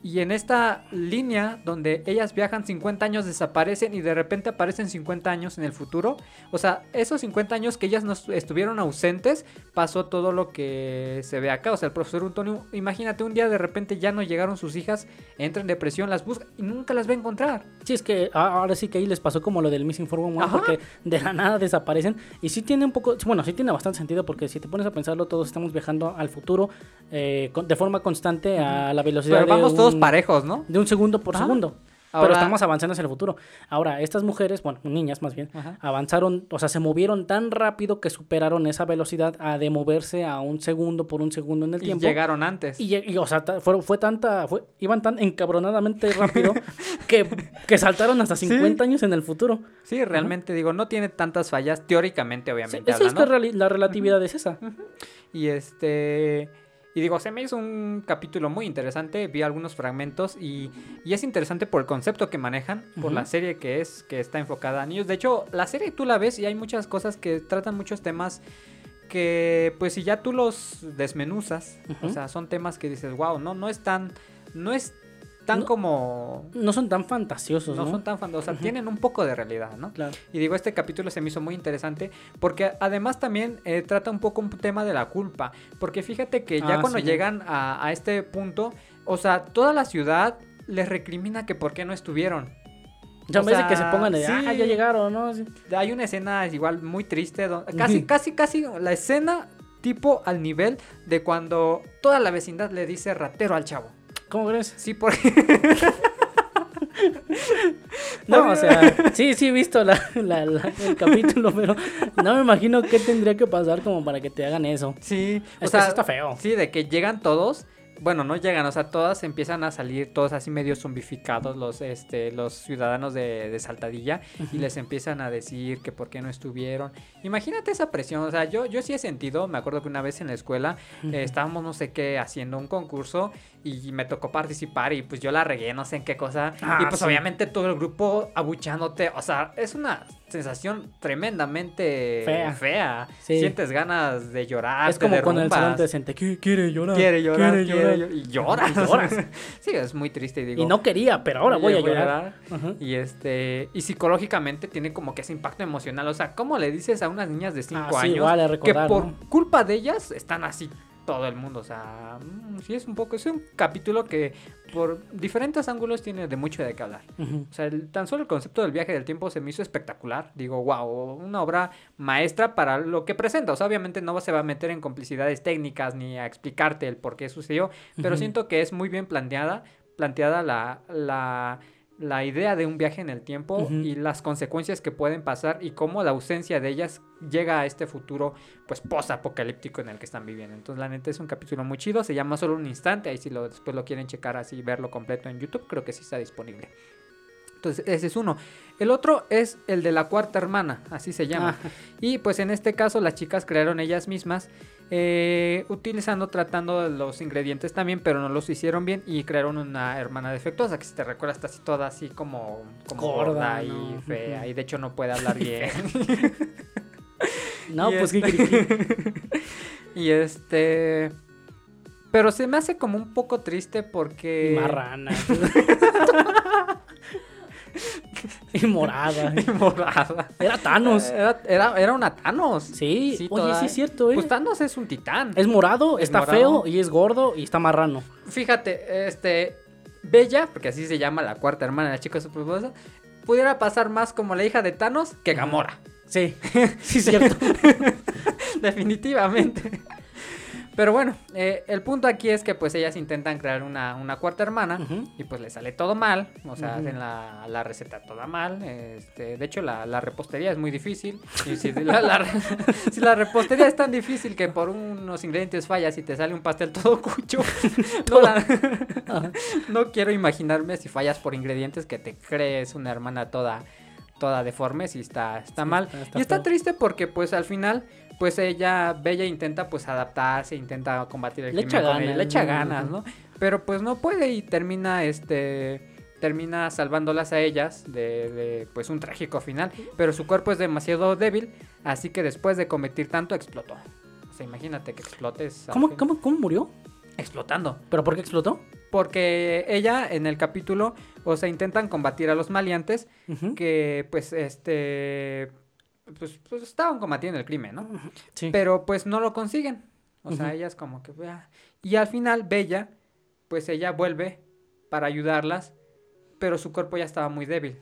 y en esta línea donde ellas viajan 50 años desaparecen y de repente aparecen 50 años en el futuro. O sea, esos 50 años que ellas no estu- estuvieron ausentes, pasó todo lo que se ve acá. O sea, el profesor Antonio, imagínate un día de repente ya no llegaron sus hijas, entra en depresión, las busca y nunca las va a encontrar. Sí, es que ahora sí que ahí les pasó como lo del Missing 411 Ajá. porque de la nada desaparecen. Y sí tiene un poco, bueno, sí tiene bastante sentido porque si te pones a pensarlo, todos estamos viajando al futuro eh, con- de forma constante a la velocidad Pero vamos de todos parejos, ¿no? de un segundo por Ajá. segundo. Ahora- Pero estamos avanzando hacia el futuro. Ahora, estas mujeres, bueno, niñas más bien, Ajá. avanzaron, o sea, se movieron tan rápido que superaron esa velocidad a de moverse a un segundo por un segundo en el Y tiempo. llegaron antes. Y, y, o sea, fue, fue tanta, fue, iban tan encabronadamente rápido [LAUGHS] que, que saltaron hasta 50 años en el futuro. Sí, realmente digo, no tiene tantas fallas, teóricamente, Sí, obviamente. eso es que la relatividad es esa. Y este. Y digo, se me hizo un capítulo muy interesante. Vi algunos fragmentos y, y es interesante por el concepto que manejan, por la serie que es, que está enfocada a niños. De hecho, la serie tú la ves y hay muchas cosas que tratan muchos temas que, pues, si ya tú los desmenuzas, o sea, son temas que dices, wow, no, no es tan. No es tan No. como. No son tan fantasiosos, No ¿no? son tan fan, o sea, tienen un poco de realidad, ¿no? Claro. Y digo, este capítulo se me hizo muy interesante porque además también eh, trata un poco un tema de la culpa. Porque fíjate que ya Ah, cuando sí. llegan a, a este punto, o sea, toda la ciudad les recrimina que por qué no estuvieron. Ya de que se pongan de, ah, sí. ya llegaron, ¿no? Sí. Hay una escena igual muy triste, don- casi, casi, casi la escena tipo al nivel de cuando toda la vecindad le dice ratero al chavo. ¿Cómo crees? Sí, porque... [LAUGHS] No, o sea, sí, sí he visto la- la- la- el capítulo, pero no me imagino qué tendría que pasar como para que te hagan eso. Sí, Es que eso está feo. Sí, de que llegan todos. Bueno, no llegan, o sea, todas empiezan a salir, todos así medio zombificados, los, este, los ciudadanos de, de Saltadilla, y les empiezan a decir que por qué no estuvieron. Imagínate esa presión, o sea, yo, yo sí he sentido, me acuerdo que una vez en la escuela eh, estábamos no sé qué haciendo un concurso y me tocó participar y pues yo la regué, no sé en qué cosa, Ah, y pues sí. obviamente todo el grupo abuchándote, o sea, es una sensación tremendamente Fea. fea. Sí. Sientes ganas de llorar. es te como con el salón decente, "¿Qué- quiere llorar. Quiere llorar, quiere quiere llorar". y lloras. [LAUGHS] Y lloras. [LAUGHS] sí, es muy triste y digo. Y no quería, pero ahora voy a "Oye, llorar. Y este, y psicológicamente tiene como que ese impacto emocional. O sea, ¿cómo le dices a unas niñas de 5 Ah, sí, años que por ¿no? culpa de ellas están así todo el mundo? O sea, mm, sí es un poco, es un capítulo que por diferentes ángulos tiene de mucho de qué hablar. O sea, el- tan solo el concepto del viaje del tiempo se me hizo espectacular. Digo, wow, una obra maestra para lo que presenta. O sea, obviamente no se va a meter en complicidades técnicas ni a explicarte el por qué sucedió, pero siento que es muy bien planteada, planteada la, la, la idea de un viaje en el tiempo y las consecuencias que pueden pasar y cómo la ausencia de ellas llega a este futuro pues post-apocalíptico en el que están viviendo. Entonces, la neta es un capítulo muy chido, se llama Solo un instante, ahí si lo, después lo quieren checar así, verlo completo en YouTube, creo que sí está disponible. Entonces, ese es uno. El otro es el de la cuarta hermana, así se llama. Y pues en este caso las chicas crearon ellas mismas, eh, utilizando, tratando los ingredientes también, pero no los hicieron bien y crearon una hermana defectuosa que si te recuerdas está así toda así como, como Gorda, gorda, y fea y de hecho no puede hablar bien. [LAUGHS] [LAUGHS] No, Y pues este- [LAUGHS] y este... Pero se me hace como un poco triste porque... marrana. [LAUGHS] y morada. [LAUGHS] Y morada. Era Thanos. Era, era, era una Thanos. Sí, oye, toda- sí es cierto, ¿eh? Pues Thanos es un titán. Es morado, Es está morado. feo y es gordo y está marrano. Fíjate, este. Bella, porque así se llama la cuarta hermana de la chica superpoderosa, pudiera pasar más como la hija de Thanos que Gamora. Sí, [LAUGHS] sí es cierto. Definitivamente. Pero bueno, eh, el punto aquí es que pues ellas intentan crear una, una cuarta hermana y pues le sale todo mal, o sea, Ujú. hacen la, la receta toda mal. Este, de hecho, la, la repostería es muy difícil. Y si [LAUGHS] la, si la repostería es tan difícil que por unos ingredientes fallas y te sale un pastel todo cucho, [LAUGHS] no, no quiero imaginarme si fallas por ingredientes que te crees una hermana toda toda deforme, si está, está Sí, mal. está- está y está feo. triste porque pues al final pues ella, Bella intenta pues adaptarse, intenta combatir el Le crimen echa con ella, ganas, le echa ganas, ¿no? Pero pues no puede y termina este termina salvándolas a ellas de, de, pues un trágico final, pero su cuerpo es demasiado débil, así que después de cometer tanto explotó. O sea, imagínate que explotes. ¿Cómo, cómo, ¿Cómo murió? Explotando. ¿Pero por qué explotó? Porque ella en el capítulo, o sea, intentan combatir a los maleantes que pues este pues, pues, estaban combatiendo el crimen, ¿no? Sí. Pero pues no lo consiguen. O sea, ellas como que... Y al final, Bella, pues ella vuelve para ayudarlas, pero su cuerpo ya estaba muy débil.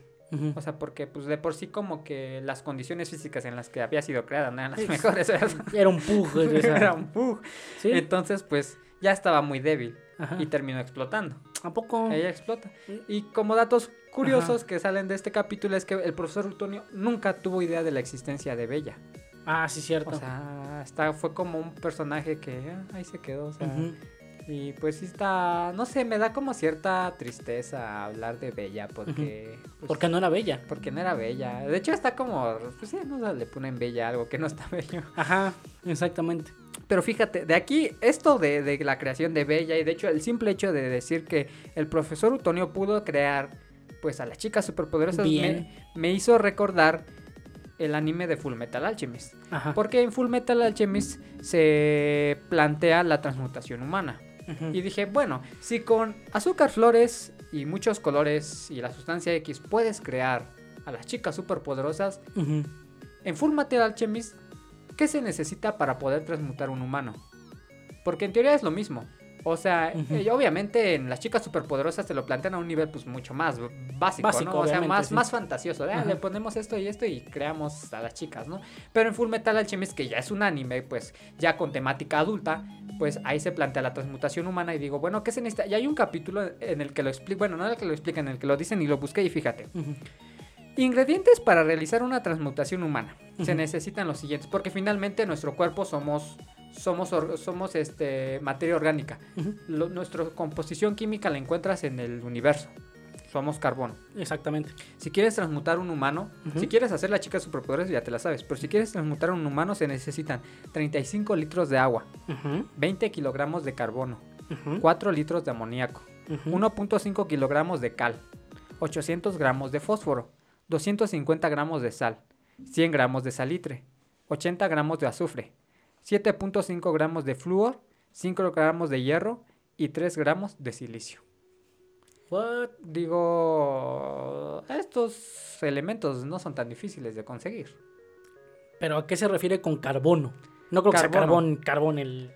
O sea, porque pues de por sí como que las condiciones físicas en las que había sido creada no eran las mejores. ¿verdad? Era un pug. [LAUGHS] Era un bug. Sí. Entonces, pues ya estaba muy débil Ajá. y terminó explotando. ¿A poco? Ella explota. Y como datos curiosos que salen de este capítulo es que el profesor Utonio nunca tuvo idea de la existencia de Bella. Ah, sí, cierto. O sea, está, fue como un personaje que ah, ahí se quedó. O sea. Y pues sí está, no sé, me da como cierta tristeza hablar de Bella porque... pues, Porque no era bella. porque no era Bella. De hecho está como, pues sí, no le ponen Bella algo que no está bello. Ajá, exactamente. Pero fíjate, de aquí, esto de, de la creación de Bella y de hecho el simple hecho de decir que el profesor Utonio pudo crear pues a las chicas superpoderosas Bien. me, me hizo recordar el anime de Full Metal Alchemist. Ajá. Porque en Full Metal Alchemist se plantea la transmutación humana. Y dije, bueno, si con azúcar, flores y muchos colores y la sustancia X puedes crear a las chicas superpoderosas, Ujú. en Full Metal Alchemist, ¿qué se necesita para poder transmutar un humano? Porque en teoría es lo mismo. O sea, eh, obviamente en las chicas superpoderosas te lo plantean a un nivel pues mucho más básico, Básico, ¿no? O sea, más, sí. más fantasioso. de, ah, le ponemos esto y esto y creamos a las chicas, ¿no? Pero en Full Metal Alchemist, que ya es un anime, pues ya con temática adulta, pues ahí se plantea la transmutación humana y digo, bueno, ¿qué se necesita? Y hay un capítulo en el que lo explica, bueno, no en el que lo explican, en el que lo dicen y lo busqué y fíjate. Ingredientes para realizar una transmutación humana. Se necesitan los siguientes, porque finalmente nuestro cuerpo somos somos or- somos este materia orgánica. Lo- nuestra composición química la encuentras en el universo. Somos carbono. Exactamente. Si quieres transmutar un humano, si quieres hacer la chica superpoderosa ya te la sabes, pero si quieres transmutar un humano se necesitan 35 litros de agua, Ujú. 20 kilogramos de carbono, Ujú. 4 litros de amoníaco, Ujú. 1.5 kilogramos de cal, 800 gramos de fósforo, 250 gramos de sal, 100 gramos de salitre, 80 gramos de azufre, 7.5 gramos de flúor, 5 gramos de hierro y 3 gramos de silicio. What? Digo, estos elementos no son tan difíciles de conseguir. ¿Pero a qué se refiere con carbono? No creo que sea Carbono. carbón, carbón el,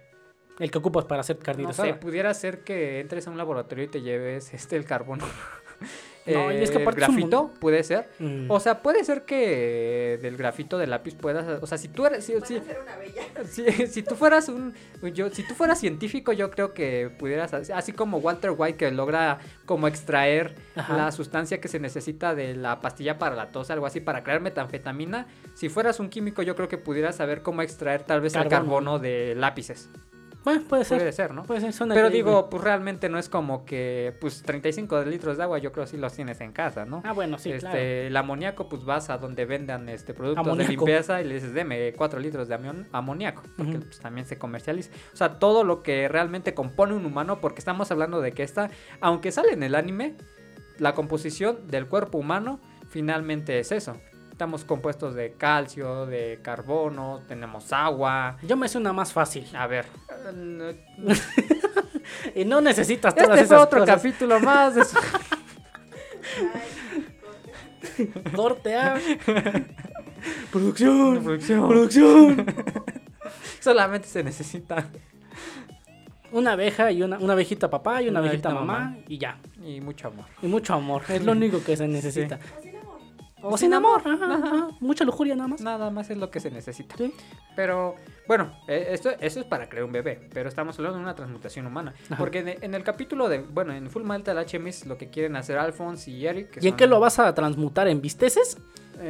el que ocupas para hacer carnita No sé, pudiera ser que entres a un laboratorio y te lleves este el carbono. [LAUGHS] No, y es que el aparte es un grafito, puede ser. Mm. O sea, puede ser que del grafito del lápiz puedas, o sea, si tú eres, si, si- [LAUGHS] si- si tú fueras un, yo, si tú fueras científico, yo creo que pudieras, hacer- así como Walter White que logra como extraer Ajá. la sustancia que se necesita de la pastilla para la tos, algo así, para crear metanfetamina. Si fueras un químico, yo creo que pudieras saber cómo extraer tal vez el carbono de lápices. Bueno, puede ser. Puede ser, ¿no? Puede ser, suena Pero digo, pues realmente no es como que, pues 35 litros de agua, yo creo que sí los tienes en casa, ¿no? Ah, bueno, sí, este, claro. El amoníaco, pues vas a donde vendan este productos de limpieza y le dices, deme 4 litros de amión- amoníaco, porque pues, también se comercializa. O sea, todo lo que realmente compone un humano, porque estamos hablando de que esta, aunque sale en el anime, la composición del cuerpo humano finalmente es eso. Estamos compuestos de calcio, de carbono, tenemos agua. Yo me sé una más fácil. A ver, [LAUGHS] Y no necesitas todas este fue esas otro cosas. capítulo más de su- [LAUGHS] Corte A. [LAUGHS] Producción. producción. Producción. Solamente se necesita Una abeja y una, una abejita papá y una, Una abejita abejita mamá, mamá. y ya. y mucho amor. Y mucho amor. Es lo único que se necesita. O sin amor, ajá, ajá, mucha lujuria nada más. Nada más es lo que se necesita. Sí. Pero bueno, eh, esto, es para crear un bebé, pero estamos hablando de una transmutación humana. Ajá. Porque en, en el capítulo de, bueno, en Full Metal Alchemist lo que quieren hacer Alphonse y Eric... que ¿Y en qué lo vas a transmutar? ¿En visteces?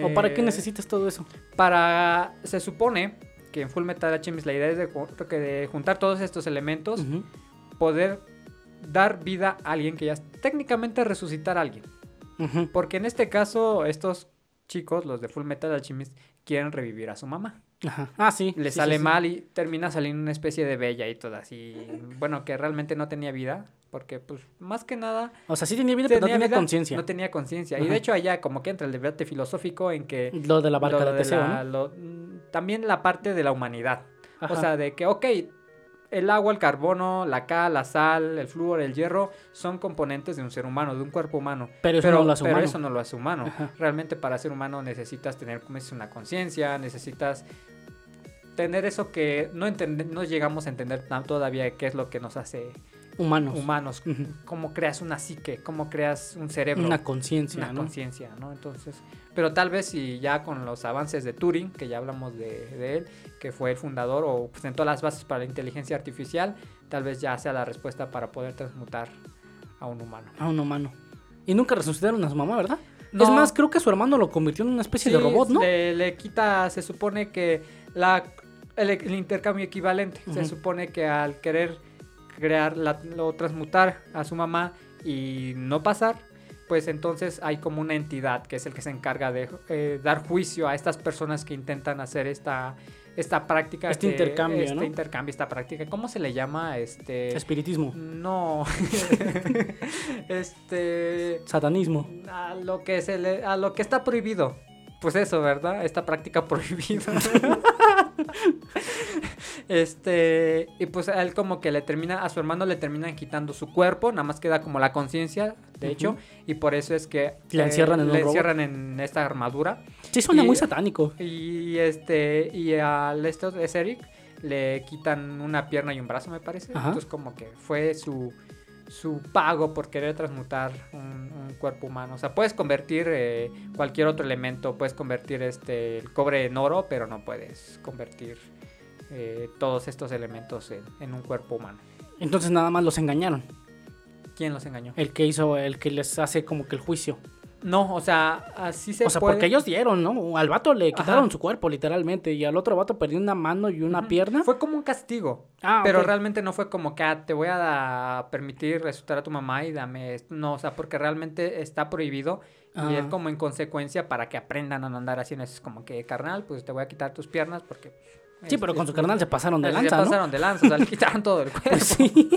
¿O para qué eh, necesitas todo eso? Para, se supone que en Full Metal Alchemist la idea es de, de juntar todos estos elementos, poder dar vida a alguien que ya técnicamente resucitar a alguien. Porque en este caso estos chicos, los de Full Metal Alchemist, quieren revivir a su mamá. Ajá. Ah, sí. Le sí, sale sí, mal y termina saliendo una especie de bella y todo así. Bueno, que realmente no tenía vida, porque pues más que nada O sea, sí tenía vida, pero no tenía conciencia. No tenía conciencia. Y de hecho allá como que entra el debate filosófico en que Lo de la barca de de Teseo, la- ¿no? lo- mm, también la parte de la humanidad. Ajá. O sea, de que, ok, el agua, el carbono, la cal, la sal, el flúor, el hierro son componentes de un ser humano, de un cuerpo humano. Pero eso no lo hace pero humano. eso no lo hace humano. Ajá. Realmente para ser humano necesitas tener como es una conciencia, necesitas tener eso que no no llegamos a entender todavía qué es lo que nos hace Humanos. humanos, cómo creas una psique, cómo creas un cerebro Una conciencia, una ¿no? conciencia, ¿no? Entonces, pero tal vez si ya con los avances de Turing, que ya hablamos de, de él, que fue el fundador o presentó las bases para la inteligencia artificial, tal vez ya sea la respuesta para poder transmutar a un humano. A un humano. Y nunca resucitaron a su mamá, ¿verdad? No. Es más, creo que su hermano lo convirtió en una especie de robot, ¿no? Le, le quita, se supone que la, el, el intercambio equivalente, se supone que al querer crear, la, lo transmutar a su mamá y no pasar, pues entonces hay como una entidad que es el que se encarga de eh, dar juicio a estas personas que intentan hacer esta, esta práctica. Este que- intercambio, este ¿no? intercambio, esta práctica. ¿Cómo se le llama? Este... Espiritismo. No. [LAUGHS] este Satanismo. a lo que se le, a lo que está prohibido. Pues eso, ¿verdad? Esta práctica prohibida. [LAUGHS] este, y pues a él como que le termina, a su hermano le terminan quitando su cuerpo, nada más queda como la conciencia, de hecho, y por eso es que Le encierran en le encierran en esta armadura. Sí, suena Y- muy satánico. Y este, y al esto es Eric, le quitan una pierna y un brazo, me parece. Ajá. Entonces como que fue su su pago por querer transmutar un, un cuerpo humano. O sea, puedes convertir eh, cualquier otro elemento, puedes convertir este el cobre en oro, pero no puedes convertir eh, todos estos elementos en, en un cuerpo humano. Entonces nada más los engañaron. ¿Quién los engañó? El que hizo, el que les hace como que el juicio. No, o sea, así se o sea, puede. porque ellos dieron, ¿no? Al vato le quitaron Ajá. su cuerpo, literalmente. Y al otro vato perdió una mano y una pierna. Fue como un castigo. Ah, Pero realmente no fue como que ah, te voy a permitir resucitar a tu mamá y dame esto. No, o sea, porque realmente está prohibido y Ah. es como en consecuencia para que aprendan a no andar haciendo eso. Es como que, carnal, pues te voy a quitar tus piernas porque... Sí, pero con su carnal se pasaron de se lanza, ¿no? pasaron de lanza, o sea, le [LAUGHS] quitaron todo el cuerpo. Pues sí.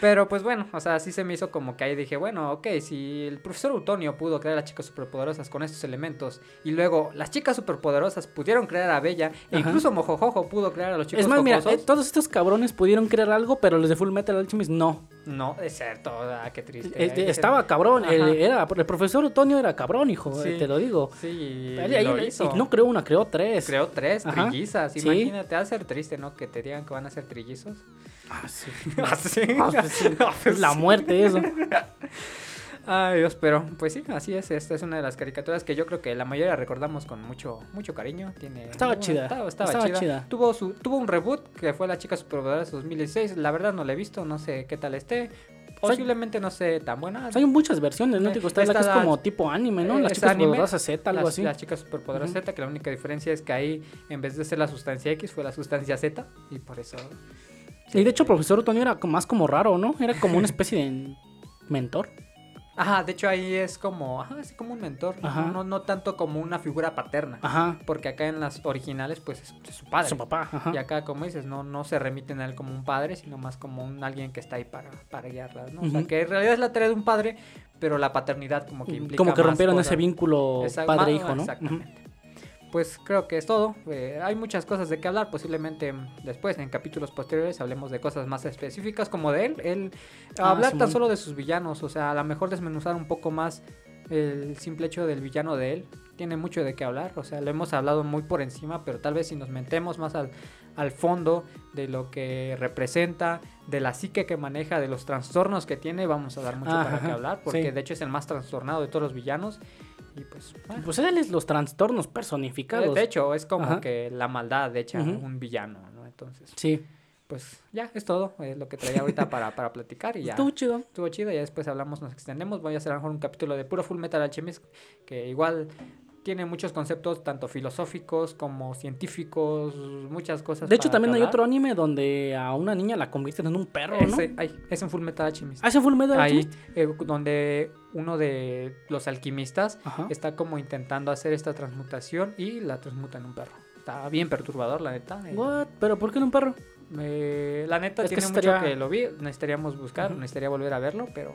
Pero pues bueno, o sea, sí se me hizo como que ahí dije, bueno, ok, si el profesor Utonio pudo crear a las chicas superpoderosas con estos elementos y luego las chicas superpoderosas pudieron crear a Bella e incluso Mojojojo pudo crear a los chicos Es más, mira, eh, todos estos cabrones pudieron creer algo, pero los de Full Metal Alchemist no. No, es cierto, ah, qué triste. Eh, ser- estaba cabrón. El, era, el profesor Otoño era cabrón, hijo, Sí. eh, te lo digo. Sí, y lo y hizo. no creó una, creó tres. Creó tres Ajá. trillizas. Imagínate, va a ser triste, ¿no? Que te digan que van a ser trillizos. Ah, sí. [LAUGHS] Ah, sí. Ah, pues [LAUGHS] sí. Es [LAUGHS] [LAUGHS] la muerte eso. Ay, Dios, pero pues sí, así es. Esta es una de las caricaturas que yo creo que la mayoría recordamos con mucho mucho cariño. Tiene, Estaba bueno, chida, Estaba, estaba estaba chida. chida. Tuvo, su, tuvo un reboot que fue La Chica Superpoderosa 2016. La verdad no la he visto, no sé qué tal esté. Posiblemente no sé tan buena. O sea, hay muchas versiones, ¿no? Eh, Digo, está la que es esta- como tipo anime, ¿no? eh, chicas anime, poderosas Z, algo las, así. las chicas superpoderosas Ujú. Z, que la única diferencia es que ahí, en vez de ser la sustancia X, fue la sustancia Z. Y por eso. Y de hecho, profesor Otoño era más como raro, ¿no? Era como una especie de mentor. Ajá, de hecho ahí es como. Ajá, es como un mentor. Ajá. No, no tanto como una figura paterna. Ajá. Porque acá en las originales, pues es, es su padre. Su papá, ajá. Y acá, como dices, no, no se remiten a él como un padre, sino más como un alguien que está ahí para, para guiarlas, ¿no? O sea, que en realidad es la tarea de un padre, pero la paternidad como que implica Como que rompieron ese vínculo padre-hijo, más- ¿no? Exactamente. Pues creo que es todo. Eh, hay muchas cosas de qué hablar. Posiblemente mm, después, en capítulos posteriores, hablemos de cosas más específicas como de él. Él Ah, hablar tan solo de sus villanos. O sea, a lo mejor desmenuzar un poco más el simple hecho del villano de él. Tiene mucho de qué hablar. O sea, lo hemos hablado muy por encima, pero tal vez si nos metemos más al, al fondo de lo que representa, de la psique que maneja, de los trastornos que tiene, vamos a dar mucho para qué hablar. Porque sí. de hecho es el más trastornado de todos los villanos. Y pues, ah, Pues él es los trastornos personificados. de hecho, es como Ajá. que la maldad hecha Ujú. un villano, ¿no? Entonces, Sí. pues ya, es todo. Es lo que traía ahorita para, para platicar y ya. Estuvo chido. Estuvo chido, ya después hablamos, nos extendemos. Voy a hacer a lo mejor un capítulo de puro Full Metal Alchemist, que igual tiene muchos conceptos, tanto filosóficos como científicos, muchas cosas. De hecho, también hay otro anime donde a una niña la convierten en un perro, ¿no? Ese, ay, es en Full Metal Alchemist. ¿Ah, ese fue el medio Ahí, eh, donde uno de los alquimistas Ajá. está como intentando hacer esta transmutación y la transmuta en un perro. Está bien perturbador, la neta. eh. What? ¿Pero por qué en un perro? Eh, la neta Es que tiene estaría- mucho que lo vi, necesitaríamos buscar, necesitaría volver a verlo, pero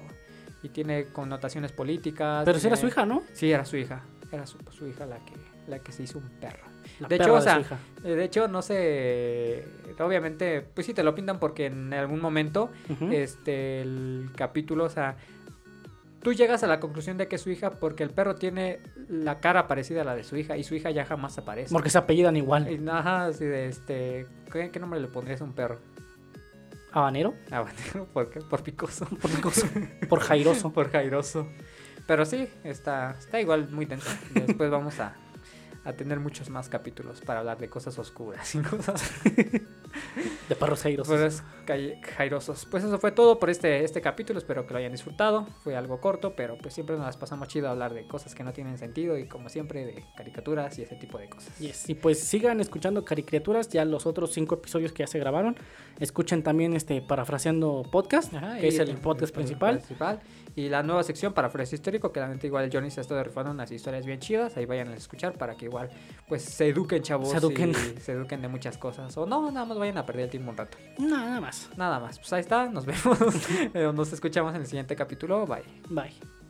y tiene connotaciones políticas. Pero si era su hija, ¿no? Sí, era su hija, era su, su hija la que la que se hizo un perro. La De hecho, o sea, hija. Eh, De hecho, no sé, obviamente, pues sí te lo pintan porque en algún momento este el capítulo, o sea, tú llegas a la conclusión de que es su hija porque el perro tiene la cara parecida a la de su hija y su hija ya jamás aparece. Porque se apellidan igual. Y, Ajá, así de este, ¿qué, qué nombre le pondrías a un perro? Habanero. Habanero, ¿por qué? Por picoso. [LAUGHS] Por, picoso, por jairoso. [LAUGHS] Por jairoso. Pero sí, está, está igual muy tenso. Después vamos a, a tener muchos más capítulos para hablar de cosas oscuras y cosas [LAUGHS] [LAUGHS] De perros jairosos. pues, jairosos. Pues eso fue todo por este, este capítulo. Espero que lo hayan disfrutado. Fue algo corto, pero pues siempre nos las pasamos chido a hablar de cosas que no tienen sentido y como siempre de caricaturas y ese tipo de cosas. Yes, Y pues sigan escuchando Caricriaturas, ya los otros cinco episodios que ya se grabaron. Escuchen también este Parafraseando Podcast, Ajá, que es y el podcast principal. Y la nueva sección para Fresco Histórico, que la neta igual Johnny se ha estado rifando unas historias bien chidas. Ahí vayan a escuchar para que igual pues se eduquen, chavos. Se eduquen. y se eduquen de muchas cosas. O no, nada más vayan a perder el tiempo un rato. Nada más. Nada más. Pues ahí está, nos [LAUGHS] vemos. Nos escuchamos en el siguiente capítulo. Bye. Bye.